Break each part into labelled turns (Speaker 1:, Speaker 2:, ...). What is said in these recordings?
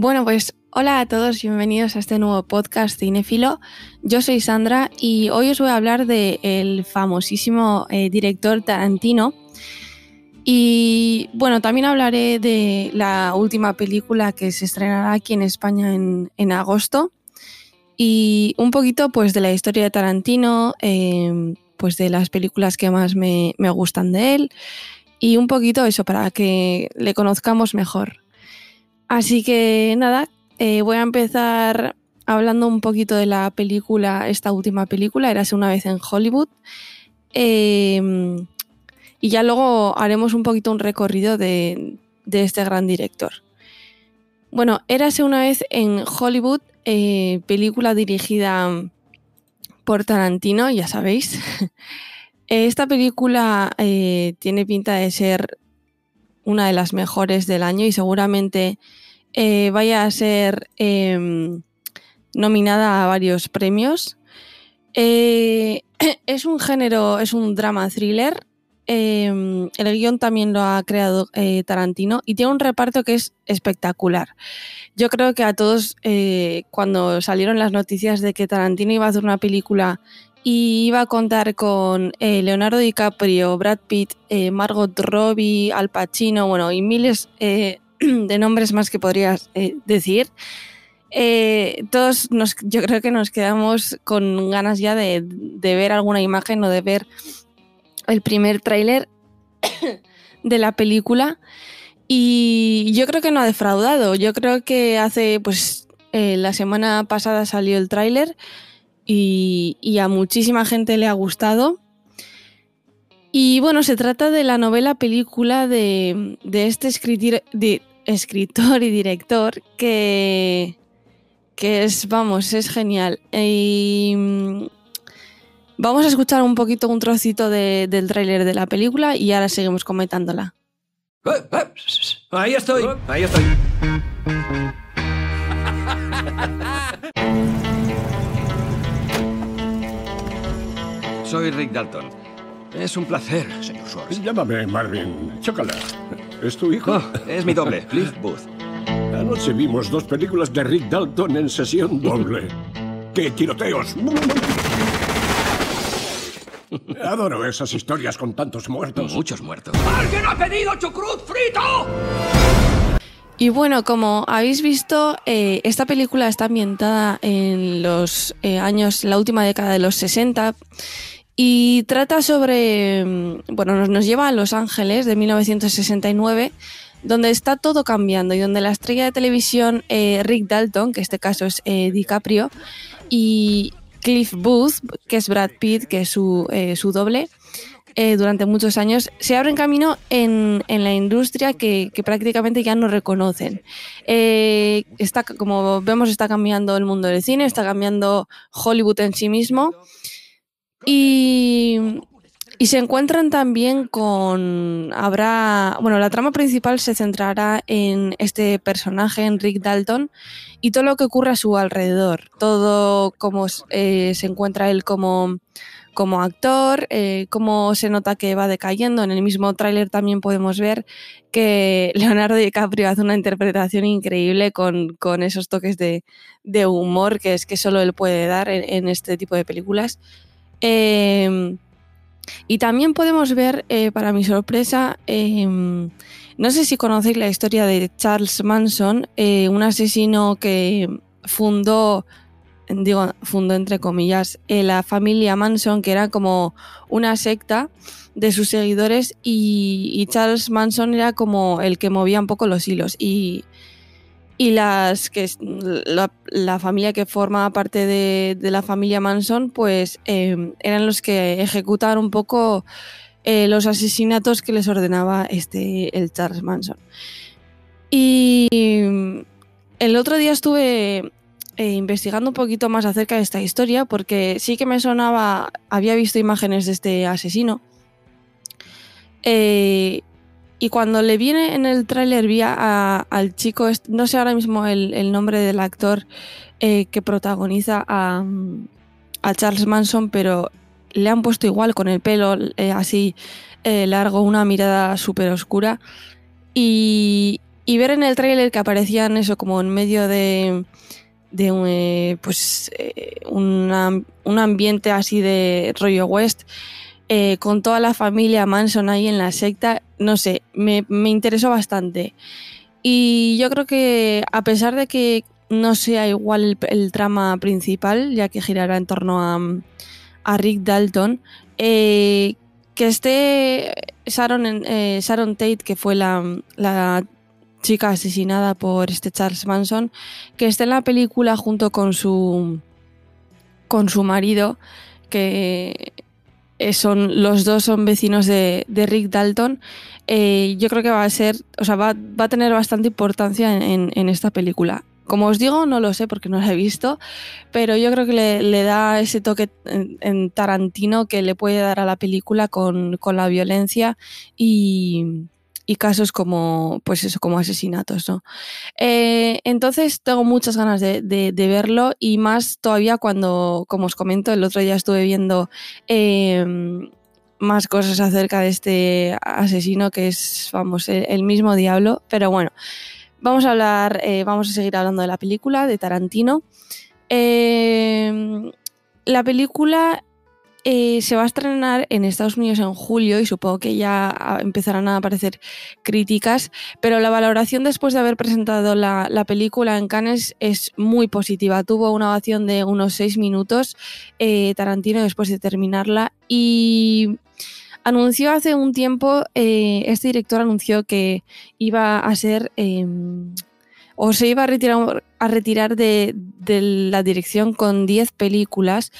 Speaker 1: Bueno, pues hola a todos, bienvenidos a este nuevo podcast Cinefilo. Yo soy Sandra y hoy os voy a hablar del famosísimo eh, director Tarantino. Y bueno, también hablaré de la última película que se estrenará aquí en España en, agosto. Y un poquito pues de la historia de Tarantino, eh, pues de las películas que más me, me gustan de él. Y un poquito eso para que le conozcamos mejor. Así que nada, eh, voy a empezar hablando un poquito de la película, esta última película, Érase una vez en Hollywood. Em, y ya luego haremos un poquito un recorrido de, este gran director. Bueno, Érase una vez en Hollywood, eh, película dirigida por Tarantino, ya sabéis. Esta película eh, tiene pinta de ser una de las mejores del año y seguramente eh, vaya a ser em, nominada a varios premios. Eh, es un género, es un drama thriller. Em, el guion también lo ha creado eh, Tarantino y tiene un reparto que es espectacular. Yo creo que a todos, cuando salieron las noticias de que Tarantino iba a hacer una película y iba a contar con eh, Leonardo DiCaprio, Brad Pitt, eh, Margot Robbie, Al Pacino, bueno, y miles eh, de nombres más que podrías decir. todos nos, yo creo que nos quedamos con ganas ya de, ver alguna imagen o de ver el primer tráiler de la película. Y yo creo que no ha defraudado. Yo creo que hace, pues, la semana pasada salió el tráiler y, a muchísima gente le ha gustado. Y bueno, se trata de la novela película de, este escritor, escritor y director que, que es, vamos, es genial. Y, mm, vamos a escuchar un poquito, un trocito del tráiler de la película y ahora seguimos comentándola.
Speaker 2: Eh, eh, ahí estoy, ahí estoy. Soy Rick Dalton. Es un placer, señor Schwartz.
Speaker 3: Llámame Marvin. Chócala. ¿Es tu hijo?
Speaker 2: Oh, es mi doble, Cliff Booth.
Speaker 3: Anoche vimos dos películas de Rick Dalton en sesión doble. ¡Qué tiroteos! Adoro esas historias con tantos muertos.
Speaker 2: Muchos muertos.
Speaker 4: ¡Alguien ha pedido chucrut frito!
Speaker 1: Y bueno, como habéis visto, eh, esta película está ambientada en los eh, años, la última década de los 60 y trata sobre, mm, bueno, nos, lleva a Los Ángeles de 1969, donde está todo cambiando y donde la estrella de televisión eh, Rick Dalton, que en este caso es eh, DiCaprio, y Cliff Booth, que es Brad Pitt, que es su, eh, su doble, durante muchos años, se abren camino en, en la industria que, que, prácticamente ya no reconocen. está, como vemos, está cambiando el mundo del cine, está cambiando Hollywood en sí mismo. Y, se encuentran también con. Habrá. Bueno, la trama principal se centrará en este personaje, en Rick Dalton, y todo lo que ocurre a su alrededor. Todo cómo eh, se encuentra él como, como actor, eh, cómo se nota que va decayendo. En el mismo tráiler también podemos ver que Leonardo DiCaprio hace una interpretación increíble con, esos toques de, humor que es que solo él puede dar en este tipo de películas. Em, y también podemos ver, eh, para mi sorpresa, em, no sé si conocéis la historia de Charles Manson, eh, un asesino que fundó, digo, fundó entre comillas, eh, la familia Manson, que era como una secta de sus seguidores, y, Charles Manson era como el que movía un poco los hilos. Y las que la, familia que formaba parte de, la familia Manson, pues em, eran los que ejecutaban un poco eh, los asesinatos que les ordenaba este el Charles Manson. Y el otro día estuve eh, investigando un poquito más acerca de esta historia, porque sí que me sonaba, había visto imágenes de este asesino. Eh, y cuando le viene en el tráiler vi al chico, no sé ahora mismo el, nombre del actor eh, que protagoniza a, Charles Manson, pero le han puesto igual con el pelo eh, así eh, largo, una mirada súper oscura. Y, y ver en el tráiler que aparecían eso como en medio de, de pues, una- un ambiente así de rollo west, eh, con toda la familia Manson ahí en la secta, no sé, me, me interesó bastante. Y yo creo que a pesar de que no sea igual el, el trama principal, ya que girará en torno a, a Rick Dalton, eh, que esté Sharon, eh, Sharon Tate, que fue la, la chica asesinada por este Charles Manson, que esté en la película junto con su con su marido, que eh, son los dos son vecinos de, de Rick Dalton. eh, yo creo que va a ser, o sea, va, va a tener bastante importancia en, en- esta película. Como os digo, no lo sé porque no la he visto, pero yo creo que le, le da ese toque en, en Tarantino que le puede dar a la película con, con la violencia y, y casos como, pues eso, como asesinatos, ¿no? Eh, entonces tengo muchas ganas de, de- verlo y más todavía cuando, como os comento, el otro día estuve viendo eh, más cosas acerca de este asesino que es, vamos, el, mismo diablo, pero bueno. Vamos a hablar, eh, vamos a seguir hablando de la película, de Tarantino. Eh, la película eh, se va a estrenar en Estados Unidos en julio y supongo que ya empezarán a aparecer críticas, pero la valoración después de haber presentado la, la película en Cannes es muy positiva. Tuvo una ovación de unos seis minutos eh, Tarantino después de terminarla y anunció hace un tiempo, eh, este director anunció que iba a ser... eh, o se iba a retirar, a retirar de la dirección con 10 películas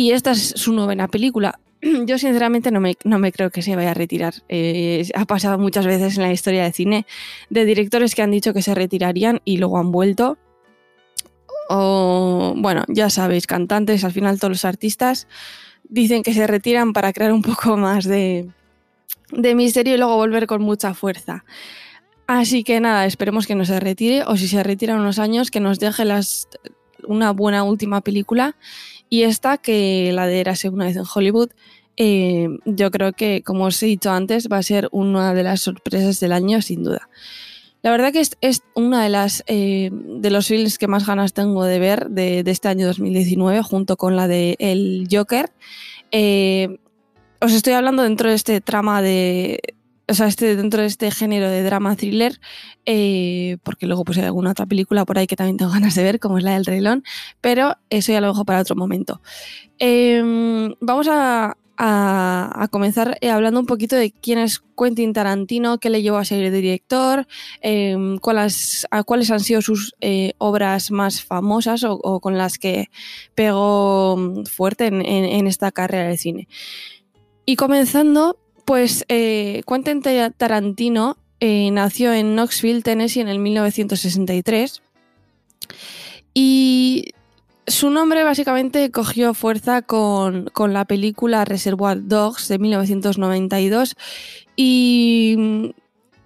Speaker 1: y esta es su novena película. Yo sinceramente no me, no me creo que se vaya a retirar. Eh, ha pasado muchas veces en la historia de cine de directores que han dicho que se retirarían y luego han vuelto. O, bueno, ya sabéis, cantantes, al final todos los artistas dicen que se retiran para crear un poco más de, de misterio y luego volver con mucha fuerza. Así que nada, esperemos que no se retire o si se retira unos años que nos deje una buena última película y esta que la de Érase una vez en Hollywood eh, yo creo que como os he dicho antes va a ser una de las sorpresas del año sin duda. La verdad que es, es una de las eh, de los films que más ganas tengo de ver de, este año 2019 junto con la de El Joker. Eh, os estoy hablando dentro de este trama de o sea, este, dentro de este género de drama thriller, eh, porque luego pues hay alguna otra película por ahí que también tengo ganas de ver, como es la del Rey León, pero eso ya lo dejo para otro momento. Eh, vamos a, a, comenzar eh, hablando un poquito de quién es Quentin Tarantino, qué le llevó a ser director, eh, cuáles, a cuáles han sido sus eh, obras más famosas o, con las que pegó fuerte en, en, en esta carrera de cine. Y comenzando, pues eh, Quentin Tarantino eh, nació en Knoxville, Tennessee, en el 1963. Y su nombre básicamente cogió fuerza con, con, la película Reservoir Dogs de 1992 y,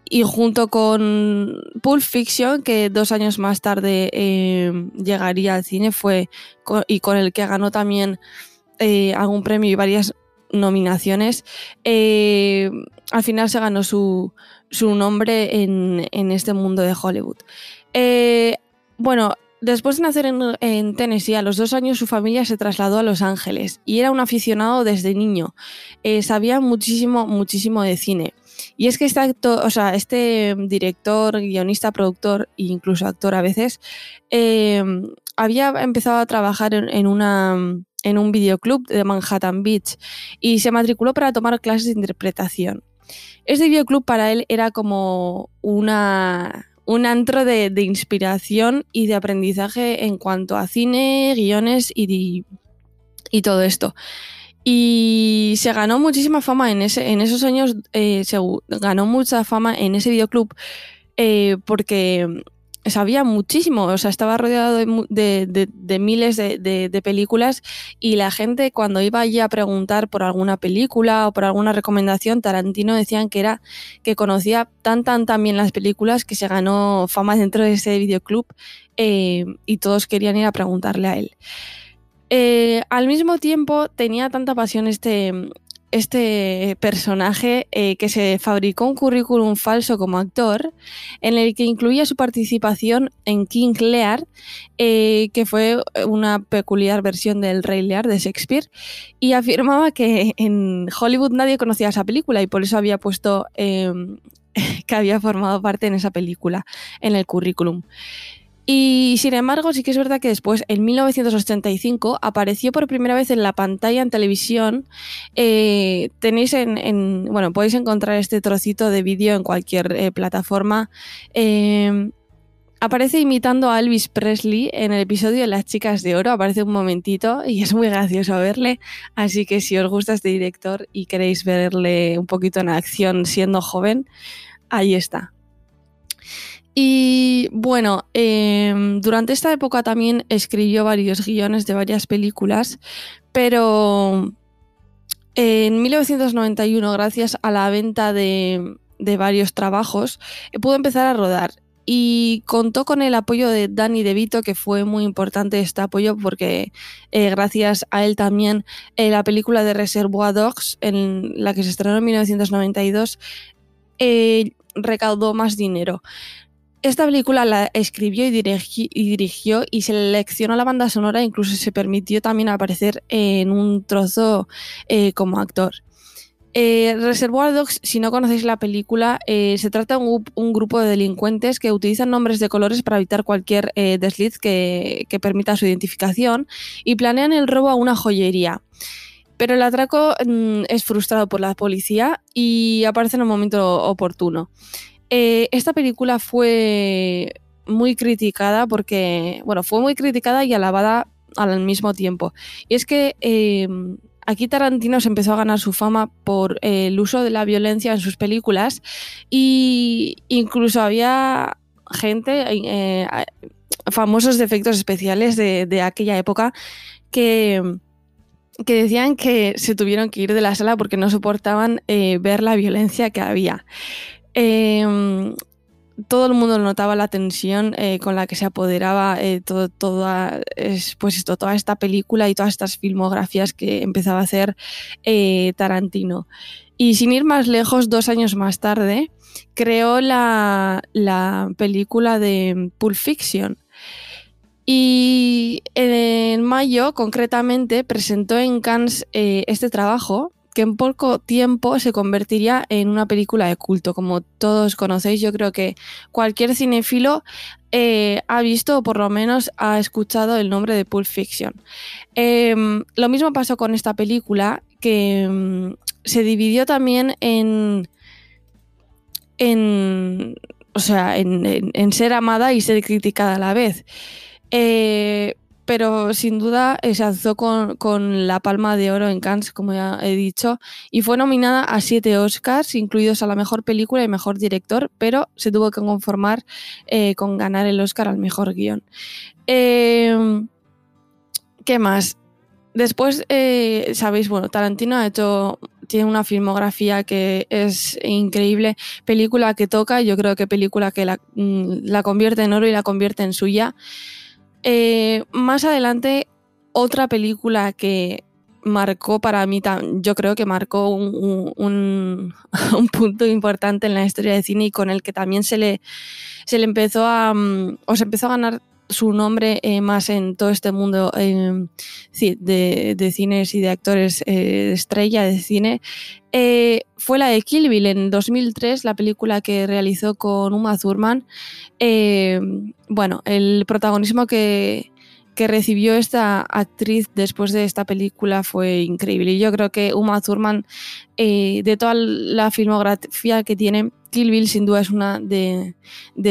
Speaker 1: y junto con Pulp Fiction, que dos años más tarde eh, llegaría al cine, fue y con el que ganó también eh, algún premio y varias nominaciones. Eh, al final se ganó su, su nombre en, en, este mundo de Hollywood. Eh, bueno, después de nacer en, en, Tennessee, a los dos años su familia se trasladó a Los Ángeles y era un aficionado desde niño. Eh, sabía muchísimo, muchísimo de cine. Y es que este actor, o sea, este director, guionista, productor e incluso actor a veces, había empezado a trabajar en una en un videoclub de Manhattan Beach y se matriculó para tomar clases de interpretación. Este videoclub para él era como una, un antro de, de, inspiración y de aprendizaje en cuanto a cine, guiones y, y todo esto. Y se ganó muchísima fama en, ese, en esos años, eh, se ganó mucha fama en ese videoclub eh, porque sabía muchísimo, o sea, estaba rodeado de, miles de, películas y la gente cuando iba allí a preguntar por alguna película o por alguna recomendación, Tarantino decían que era que conocía tan tan tan bien las películas que se ganó fama dentro de ese videoclub eh, y todos querían ir a preguntarle a él. Eh, al mismo tiempo tenía tanta pasión este, este personaje eh, que se fabricó un currículum falso como actor en el que incluía su participación en King Lear, eh, que fue una peculiar versión del Rey Lear de Shakespeare, y afirmaba que en Hollywood nadie conocía esa película y por eso había puesto em, que había formado parte en esa película en el currículum. Y sin embargo, sí que es verdad que después, en 1985, apareció por primera vez en la pantalla en televisión. Eh, tenéis en, bueno, podéis encontrar este trocito de vídeo en cualquier eh, plataforma. Eh, aparece imitando a Elvis Presley en el episodio de Las Chicas de Oro. Aparece un momentito y es muy gracioso verle. Así que si os gusta este director y queréis verle un poquito en acción siendo joven, ahí está. Y bueno, em, durante esta época también escribió varios guiones de varias películas, pero en 1991, gracias a la venta de, varios trabajos, pudo empezar a rodar y contó con el apoyo de Danny DeVito, que fue muy importante este apoyo porque eh, gracias a él también eh, la película de Reservoir Dogs, en la que se estrenó en 1992, eh, recaudó más dinero. Esta película la escribió y, dirigió y se seleccionó la banda sonora, incluso se permitió también aparecer en un trozo eh, como actor. Eh, Reservoir Dogs, si no conocéis la película, eh, se trata de un, grupo de delincuentes que utilizan nombres de colores para evitar cualquier desliz que, permita su identificación y planean el robo a una joyería. Pero el atraco mm, es frustrado por la policía y aparece en un momento oportuno. Eh, esta película fue muy criticada porque, bueno, fue muy criticada y alabada al mismo tiempo. Y es que eh, aquí Tarantino se empezó a ganar su fama por eh, el uso de la violencia en sus películas y incluso había gente, famosos efectos especiales de, aquella época que decían que se tuvieron que ir de la sala porque no soportaban ver la violencia que había. Em, todo el mundo notaba la tensión eh, con la que se apoderaba eh, todo, toda, pues esto, toda esta película y todas estas filmografías que empezaba a hacer eh, Tarantino. Y sin ir más lejos, dos años más tarde, creó la, la película de Pulp Fiction. Y en mayo, concretamente, presentó en Cannes este trabajo que en poco tiempo se convertiría en una película de culto. Como todos conocéis, yo creo que cualquier cinéfilo eh, ha visto o por lo menos ha escuchado el nombre de Pulp Fiction. Em, lo mismo pasó con esta película, que mm, se dividió también en, en, o sea, en, ser amada y ser criticada a la vez. Eh, pero sin duda eh, se alzó con, la Palma de Oro en Cannes, como ya he dicho, y fue nominada a siete Oscars, incluidos a la mejor película y mejor director, pero se tuvo que conformar eh, con ganar el Oscar al mejor guion. Em, ¿Qué más? Después, eh, sabéis, bueno, Tarantino ha hecho, tiene una filmografía que es increíble, película que toca, yo creo que película que la, mm, la convierte en oro y la convierte en suya. Eh, más adelante, otra película que marcó para mí, yo creo que marcó un, punto importante en la historia de cine y con el que también se le, se le empezó a, mm, o se empezó a ganar su nombre eh, más en todo este mundo eh, de, cines y de actores eh, estrella de cine fue la de Kill Bill en 2003, la película que realizó con Uma Thurman. bueno, el protagonismo que, que recibió esta actriz después de esta película fue increíble. Y yo creo que Uma Thurman, de toda la filmografía que tiene, Kill Bill sin duda es una de,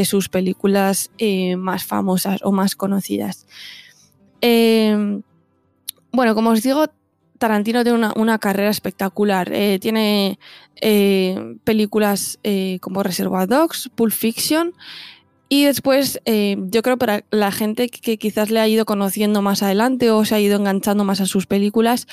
Speaker 1: sus películas eh, más famosas o más conocidas. Em, bueno, como os digo, Tarantino tiene una, carrera espectacular. Eh, tiene eh, películas como Reservoir Dogs, Pulp Fiction. Y después, yo creo para la gente que quizás le ha ido conociendo más adelante o se ha ido enganchando más a sus películas,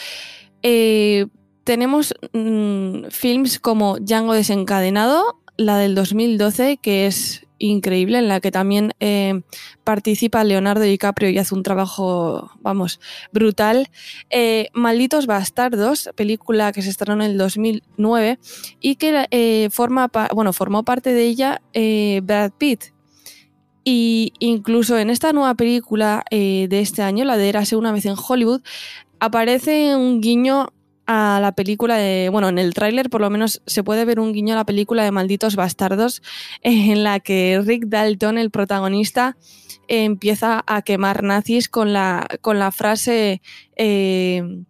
Speaker 1: tenemos mm, films como Django desencadenado, la del 2012, que es increíble en la que también eh, participa Leonardo DiCaprio y hace un trabajo, vamos, brutal. Eh, Malditos Bastardos, película que se estrenó en el 2009 y que eh, forma, bueno, formó parte de ella Brad Pitt. Y incluso en esta nueva película de este año, la de Érase una vez en Hollywood, aparece un guiño a la película de, bueno, en el tráiler por lo menos se puede ver un guiño a la película de Malditos Bastardos, en la que Rick Dalton, el protagonista, empieza a quemar nazis con la, con la frase, eh,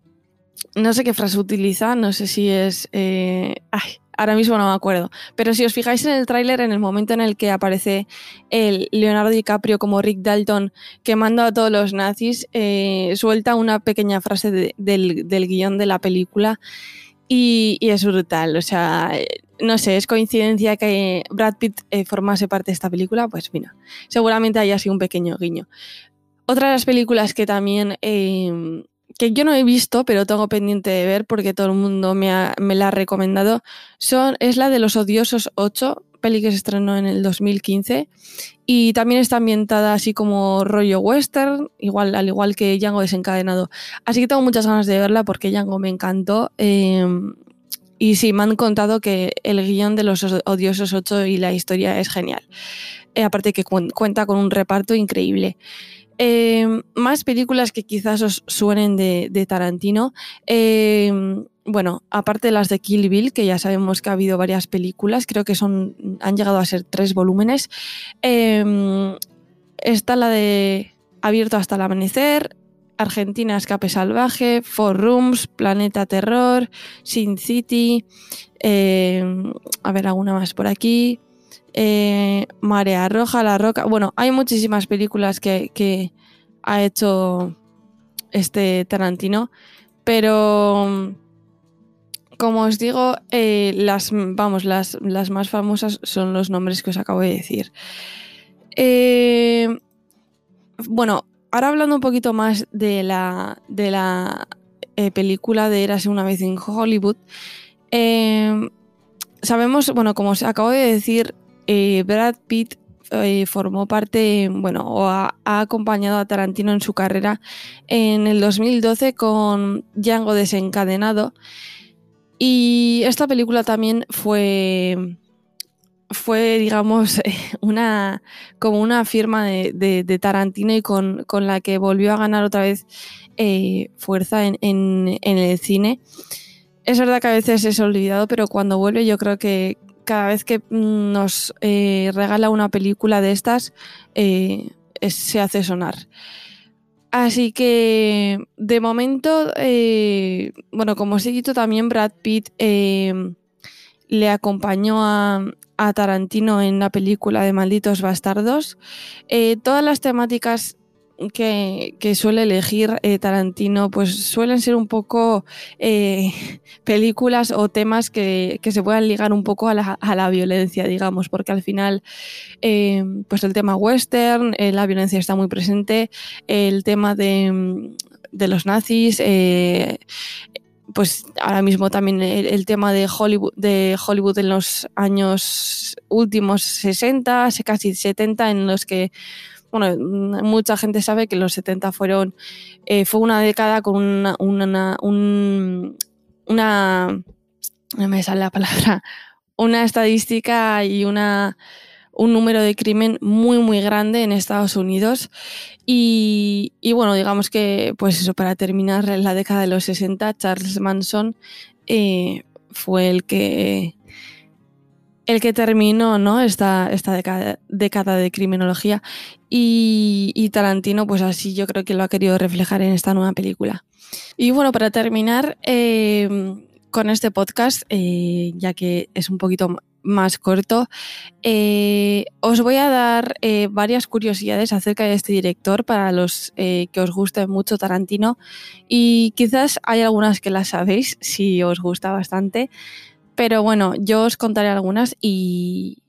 Speaker 1: no sé qué frase utiliza, no sé si es, eh, ay, ahora mismo no me acuerdo. Pero si os fijáis en el tráiler, en el momento en el que aparece el Leonardo DiCaprio como Rick Dalton quemando a todos los nazis, eh, suelta una pequeña frase del, guion de la película y, es brutal. O sea, no sé, es coincidencia que Brad Pitt eh, formase parte de esta película, pues mira, seguramente haya sido un pequeño guiño. Otra de las películas que también eh, que yo no he visto, pero tengo pendiente de ver porque todo el mundo me, la ha recomendado, son, es la de Los Odiosos 8, peli que se estrenó en el 2015 y también está ambientada así como rollo western, igual, al igual que Django desencadenado. Así que tengo muchas ganas de verla porque Django me encantó. Em, y sí, me han contado que el guion de Los Odiosos 8 y la historia es genial. Eh, aparte que cuenta con un reparto increíble. Em, más películas que quizás os suenen de, Tarantino. Em, bueno, aparte de las de Kill Bill, que ya sabemos que ha habido varias películas, creo que son, han llegado a ser tres volúmenes. Em, está la de Abierto hasta el amanecer, Argentina Escape Salvaje, Four Rooms, Planeta Terror, Sin City. a ver, alguna más por aquí. Eh, Marea Roja, La Roca. Bueno, hay muchísimas películas que, ha hecho este Tarantino, pero como os digo, eh, las, vamos, las, las, más famosas son los nombres que os acabo de decir. Eh, bueno, ahora hablando un poquito más de la, de la película de Érase una vez en Hollywood, sabemos, bueno, como os acabo de decir, eh, Brad Pitt eh, formó parte, bueno, o ha, acompañado a Tarantino en su carrera en el 2012 con Django desencadenado. Y esta película también fue, fue digamos, una, como una firma de, Tarantino y con, la que volvió a ganar otra vez eh, fuerza en, en, el cine. Es verdad que a veces es olvidado, pero cuando vuelve yo creo que, cada vez que mm, nos eh, regala una película de estas, eh, se hace sonar. Así que, de momento, eh, bueno, como os he dicho, también Brad Pitt le acompañó a, a, Tarantino en la película de Malditos Bastardos. todas las temáticas que, suele elegir eh, Tarantino, pues suelen ser un poco eh, películas o temas que, se puedan ligar un poco a la, violencia, digamos, porque al final, eh, pues el tema western, la violencia está muy presente, el tema de, los nazis, pues ahora mismo también el, tema de Hollywood, de Hollywood en los años últimos 60, casi 70, en los que bueno, mucha gente sabe que los 70 fueron, eh, fue una década con una, una, una, no me sale la palabra, una estadística y una, un número de crimen muy, muy grande en Estados Unidos. Y, y, bueno, digamos que, pues eso, para terminar la década de los 60, Charles Manson eh, fue el que el que terminó ¿no? esta, esta década, de criminología y, Tarantino pues así yo creo que lo ha querido reflejar en esta nueva película. Y bueno, para terminar em, con este podcast, eh, ya que es un poquito más corto, eh, os voy a dar eh, varias curiosidades acerca de este director para los que os guste mucho Tarantino y quizás hay algunas que las sabéis si os gusta bastante. Pero bueno, yo os contaré algunas y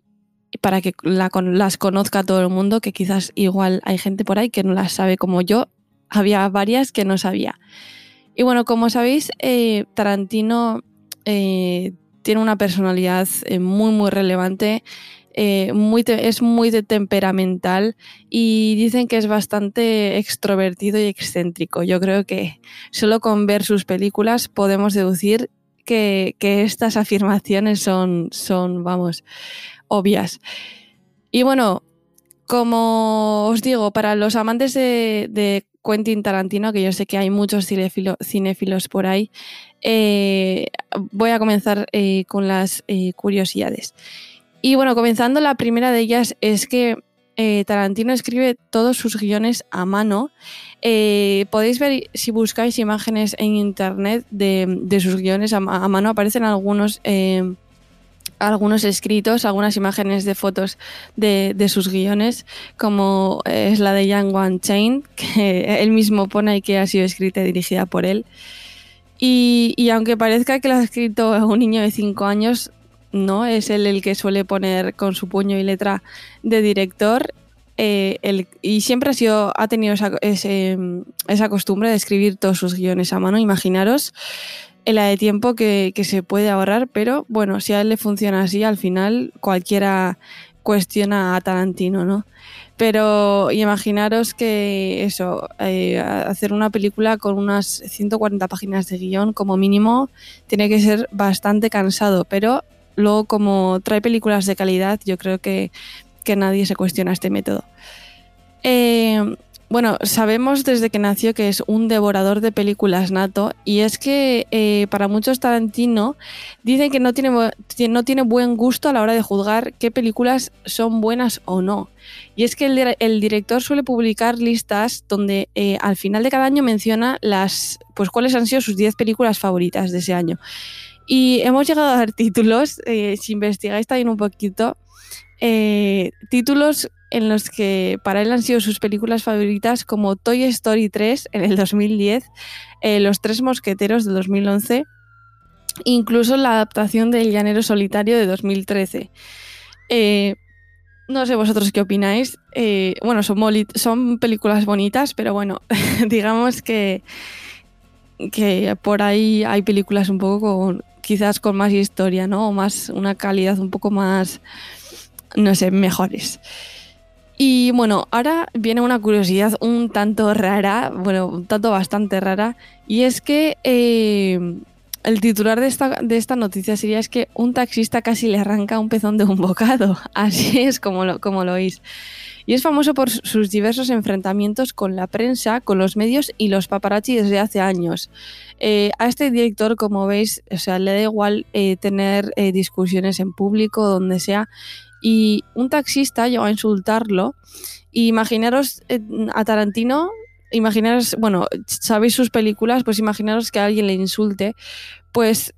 Speaker 1: para que las conozca todo el mundo, que quizás igual hay gente por ahí que no las sabe como yo, había varias que no sabía. Y bueno, como sabéis, eh, Tarantino eh, tiene una personalidad eh, muy, muy relevante muy es muy de temperamental y dicen que es bastante extrovertido y excéntrico. Yo creo que solo con ver sus películas podemos deducir que, estas afirmaciones son, son, vamos, obvias. Y bueno, como os digo, para los amantes de, Quentin Tarantino, que yo sé que hay muchos cinéfilos por ahí, eh, voy a comenzar eh, con las eh, curiosidades. Y bueno, comenzando, la primera de ellas es que Tarantino escribe todos sus guiones a mano. podéis ver, si buscáis imágenes en internet de, sus guiones a, mano, aparecen algunos algunos escritos, algunas imágenes de fotos de, sus guiones, como es la de Young One Chain, que él mismo pone y que ha sido escrita y dirigida por él. Y, aunque parezca que lo ha escrito un niño de 5 años, no, es él el que suele poner con su puño y letra de director. Eh, y siempre ha, sido, ha tenido esa, esa costumbre de escribir todos sus guiones a mano. Imaginaros la de tiempo que, se puede ahorrar, pero bueno, si a él le funciona así, al final cualquiera cuestiona a Tarantino, ¿no? Pero imaginaros que eso, eh, hacer una película con unas 140 páginas de guion como mínimo tiene que ser bastante cansado, pero luego como trae películas de calidad, yo creo que, que nadie se cuestiona este método. Eh, bueno, sabemos desde que nació que es un devorador de películas nato y es que eh, para muchos Tarantino dicen que no tiene, no tiene buen gusto a la hora de juzgar qué películas son buenas o no. Y es que el, director suele publicar listas donde eh, al final de cada año menciona las, pues cuáles han sido sus 10 películas favoritas de ese año. Y hemos llegado a dar títulos, eh, si investigáis también un poquito, títulos en los que para él han sido sus películas favoritas como Toy Story 3 en el 2010, eh, Los Tres Mosqueteros de 2011, incluso la adaptación de El Llanero Solitario de 2013. Eh, no sé vosotros qué opináis. Eh, bueno, son, son películas bonitas, pero bueno, digamos que, que por ahí hay películas un poco con, quizás con más historia, ¿no? O más, una calidad un poco más, no sé, mejores. Y bueno, ahora viene una curiosidad un tanto rara, bueno, un tanto bastante rara, y es que eh, el titular de esta, de esta noticia sería es que un taxista casi le arranca un pezón de un bocado, así es como lo, como lo oís. Y es famoso por sus diversos enfrentamientos con la prensa, con los medios y los paparazzi desde hace años. Eh, a este director, como veis, o sea, le da igual eh, tener discusiones en público, donde sea, y un taxista llegó a insultarlo. Y imaginaros eh, a Tarantino, imaginaros, bueno, sabéis sus películas, pues imaginaros que alguien le insulte, pues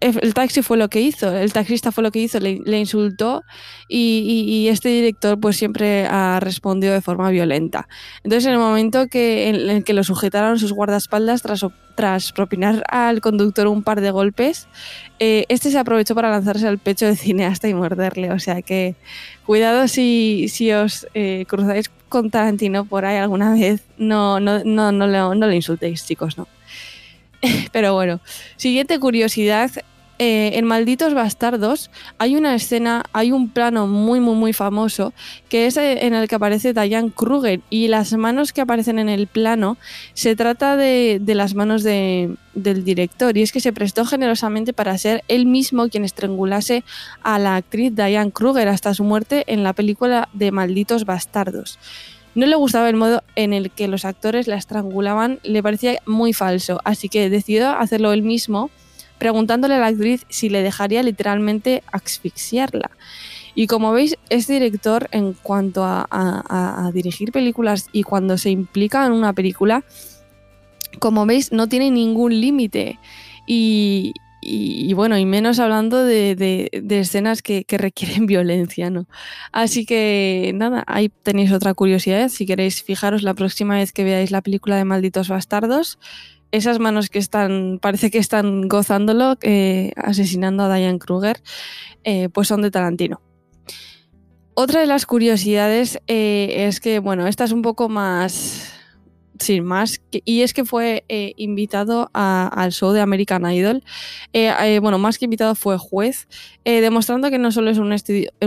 Speaker 1: el taxi fue lo que hizo, el taxista fue lo que hizo, le, insultó y, este director pues siempre ha respondido de forma violenta. Entonces en el momento que, en el que lo sujetaron sus guardaespaldas tras, tras propinar al conductor un par de golpes, eh, este se aprovechó para lanzarse al pecho del cineasta y morderle. O sea que cuidado si, si os eh, cruzáis con Tarantino por ahí alguna vez, no, no, no, no, no, no le insultéis chicos, no. Pero bueno, siguiente curiosidad eh, en Malditos Bastardos hay una escena, hay un plano muy, muy, muy famoso que es eh, en el que aparece Diane Kruger y las manos que aparecen en el plano se trata de, las manos del director y es que se prestó generosamente para ser él mismo quien estrangulase a la actriz Diane Kruger hasta su muerte en la película de Malditos Bastardos. No le gustaba el modo en el que los actores la estrangulaban, le parecía muy falso, así que decidió hacerlo él mismo preguntándole a la actriz si le dejaría literalmente asfixiarla. Y como veis, es director en cuanto a, dirigir películas y cuando se implica en una película, como veis, no tiene ningún límite. Y, bueno, y menos hablando de, escenas que, que, requieren violencia, ¿no? Así que nada, ahí tenéis otra curiosidad. Si queréis fijaros la próxima vez que veáis la película de Malditos Bastardos, esas manos que están, parece que están gozándolo, eh, asesinando a Diane Kruger, eh, pues son de Tarantino. Otra de las curiosidades eh, es que, bueno, esta es un poco más, sin más. Y es que fue eh, invitado al show de American Idol. Eh, eh, bueno, más que invitado fue juez, demostrando que no solo es un,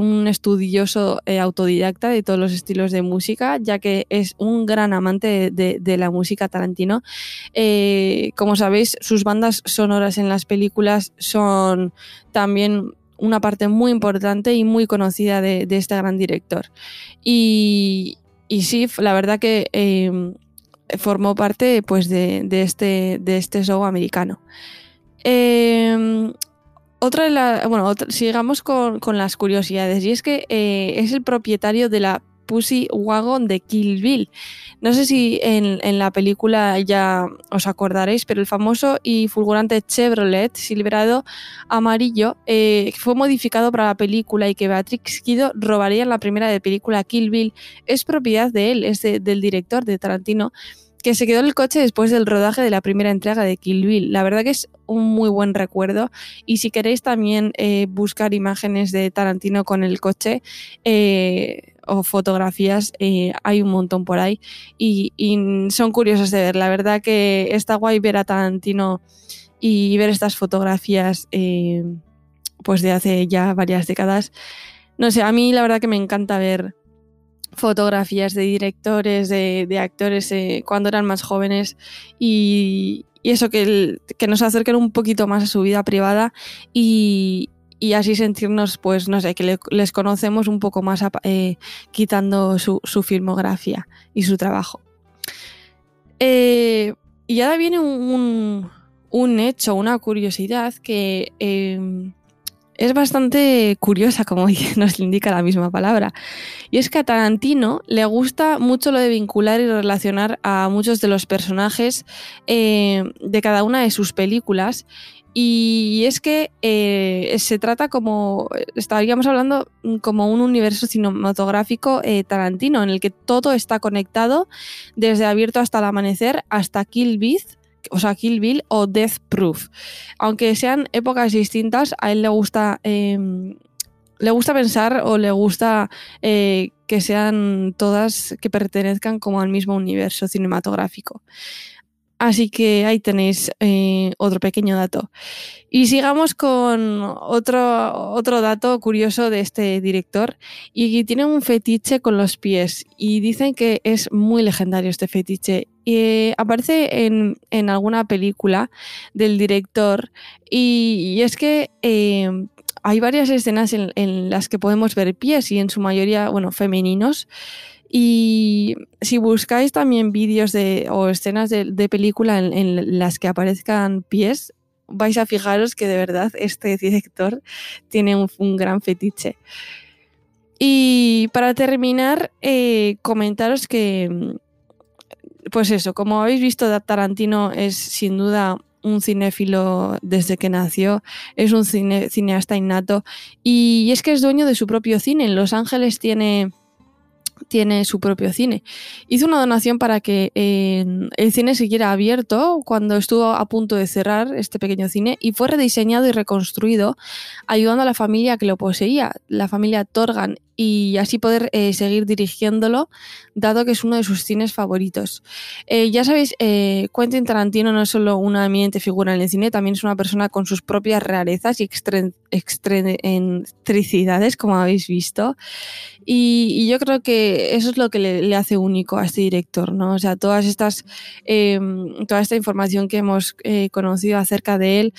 Speaker 1: un estudioso autodidacta de todos los estilos de música, ya que es un gran amante de, la música Tarantino. como sabéis, sus bandas sonoras en las películas son también una parte muy importante y muy conocida de, este gran director. Y, y sí, la verdad que formó parte pues, de, este, de este show americano. Em, otra de las. Bueno, sigamos con, las curiosidades. Y es que eh, es el propietario de la Pussy Wagon de Kill Bill. No sé si en, la película ya os acordaréis, pero el famoso y fulgurante Chevrolet Silverado amarillo eh, fue modificado para la película y que Beatrix Kido robaría en la primera de película Kill Bill es propiedad de él, es del director de Tarantino que se quedó en el coche después del rodaje de la primera entrega de Kill Bill. La verdad que es un muy buen recuerdo y si queréis también eh, buscar imágenes de Tarantino con el coche eh, o fotografías, eh, hay un montón por ahí y, son curiosos de ver. La verdad que está guay ver a Tarantino y ver estas fotografías pues de hace ya varias décadas. No sé, a mí la verdad que me encanta ver fotografías de directores, de, actores eh, cuando eran más jóvenes y, eso que, nos acerquen un poquito más a su vida privada y, así sentirnos, pues no sé, que les conocemos un poco más eh, quitando su, filmografía y su trabajo. Eh, y ahora viene un, un, hecho, una curiosidad que es bastante curiosa, como nos indica la misma palabra. Y es que a Tarantino le gusta mucho lo de vincular y relacionar a muchos de los personajes eh, de cada una de sus películas. Y es que eh, se trata como, estaríamos hablando como un universo cinematográfico eh, tarantino, en el que todo está conectado, desde abierto hasta el amanecer hasta Kill Bill, o sea, Kill Bill o Death Proof. Aunque sean épocas distintas, a él le gusta, em, le gusta pensar o le gusta eh, que sean todas que pertenezcan como al mismo universo cinematográfico. Así que ahí tenéis eh, otro pequeño dato. Y sigamos con otro, otro dato curioso de este director. Y tiene un fetiche con los pies. Y dicen que es muy legendario este fetiche. Eh, aparece en, alguna película del director. Y, es que eh, hay varias escenas en, en, las que podemos ver pies y en su mayoría, bueno, femeninos. Y si buscáis también vídeos de, o escenas de, película en, las que aparezcan pies, vais a fijaros que de verdad este director tiene un, gran fetiche. Y para terminar, eh, comentaros que, pues eso, como habéis visto, Tarantino es sin duda un cinéfilo desde que nació, es un cineasta innato y es que es dueño de su propio cine. En Los Ángeles tiene tiene su propio cine. Hizo una donación para que eh, el cine siguiera abierto cuando estuvo a punto de cerrar este pequeño cine y fue rediseñado y reconstruido ayudando a la familia que lo poseía, la familia Torgan y así poder eh, seguir dirigiéndolo, dado que es uno de sus cines favoritos. Eh, ya sabéis, eh, Quentin Tarantino no es solo una eminente figura en el cine, también es una persona con sus propias rarezas y excentricidades, como habéis visto. Y, yo creo que eso es lo que le, hace único a este director, ¿no? O sea, todas estas, em, toda esta información que hemos conocido acerca de él,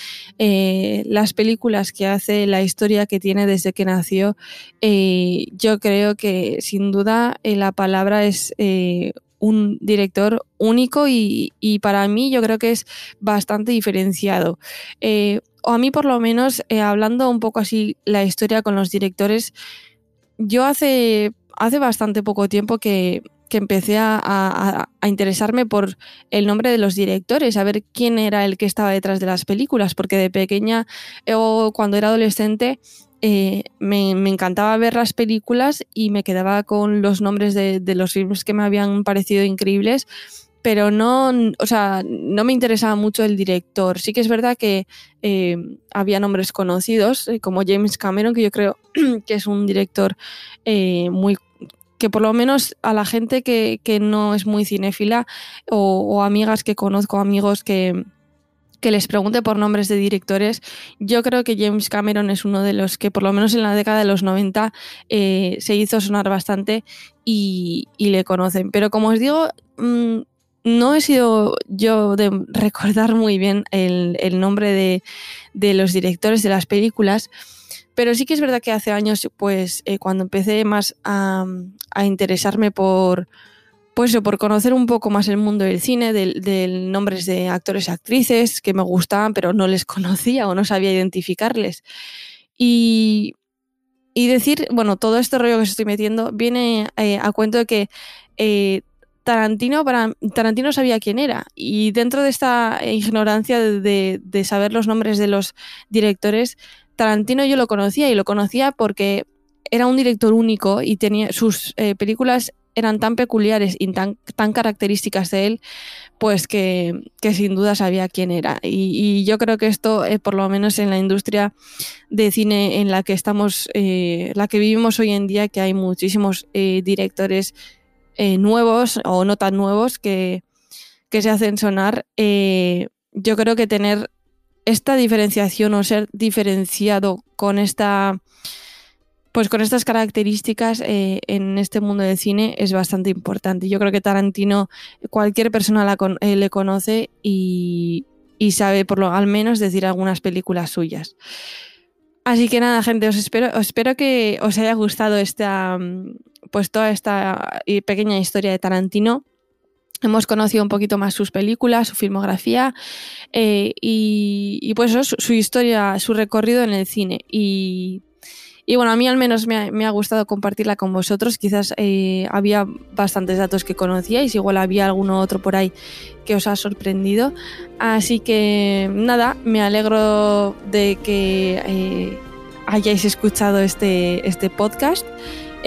Speaker 1: las películas que hace, la historia que tiene desde que nació, yo creo que sin duda eh, la palabra es eh, un director único y, para mí yo creo que es bastante diferenciado. Eh, o a mí por lo menos, hablando un poco así la historia con los directores, yo hace, hace bastante poco tiempo que, empecé a, interesarme por el nombre de los directores, a ver quién era el que estaba detrás de las películas, porque de pequeña o cuando era adolescente eh, me, encantaba ver las películas y me quedaba con los nombres de, los filmes que me habían parecido increíbles, pero no, o sea, no me interesaba mucho el director. Sí que es verdad que eh, había nombres conocidos, eh, como James Cameron, que yo creo que es un director muy que por lo menos a la gente que, no es muy cinéfila o, amigas que conozco, amigos que, que les pregunte por nombres de directores, yo creo que James Cameron es uno de los que por lo menos en la década de los 90 eh, se hizo sonar bastante y, le conocen. Pero como os digo, mm, no he sido yo de recordar muy bien el, nombre de, de los directores de las películas. Pero sí que es verdad que hace años, pues eh, cuando empecé más a, interesarme por, pues, por conocer un poco más el mundo del cine, del, nombres de actores y actrices que me gustaban, pero no les conocía o no sabía identificarles. Y, decir, bueno, todo este rollo que os estoy metiendo viene eh, a cuento de que eh, Tarantino, para, Tarantino sabía quién era. Y dentro de esta ignorancia de, de saber los nombres de los directores, Tarantino yo lo conocía y lo conocía porque era un director único y tenía sus eh, películas eran tan peculiares y tan, tan características de él, pues que, sin duda sabía quién era. Y, yo creo que esto, eh, por lo menos en la industria de cine en la que estamos, eh, la que vivimos hoy en día, que hay muchísimos directores nuevos o no tan nuevos que, que se hacen sonar, yo creo que tener esta diferenciación o ser diferenciado con esta pues con estas características eh, en este mundo del cine es bastante importante. Yo creo que Tarantino, cualquier persona la eh, le conoce y, sabe por lo al menos decir algunas películas suyas. Así que nada, gente, os espero, os espero que os haya gustado esta, pues toda esta eh, pequeña historia de Tarantino. Hemos conocido un poquito más sus películas, su filmografía eh, y, pues su, historia, su recorrido en el cine. Y, bueno, a mí al menos me ha, gustado compartirla con vosotros. Quizás eh, había bastantes datos que conocíais, igual había alguno otro por ahí que os ha sorprendido. Así que nada, me alegro de que eh, hayáis escuchado este, este podcast.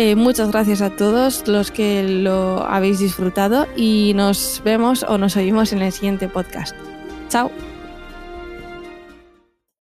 Speaker 1: Eh, muchas gracias a todos los que lo habéis disfrutado y nos vemos o nos oímos en el siguiente podcast. Chao.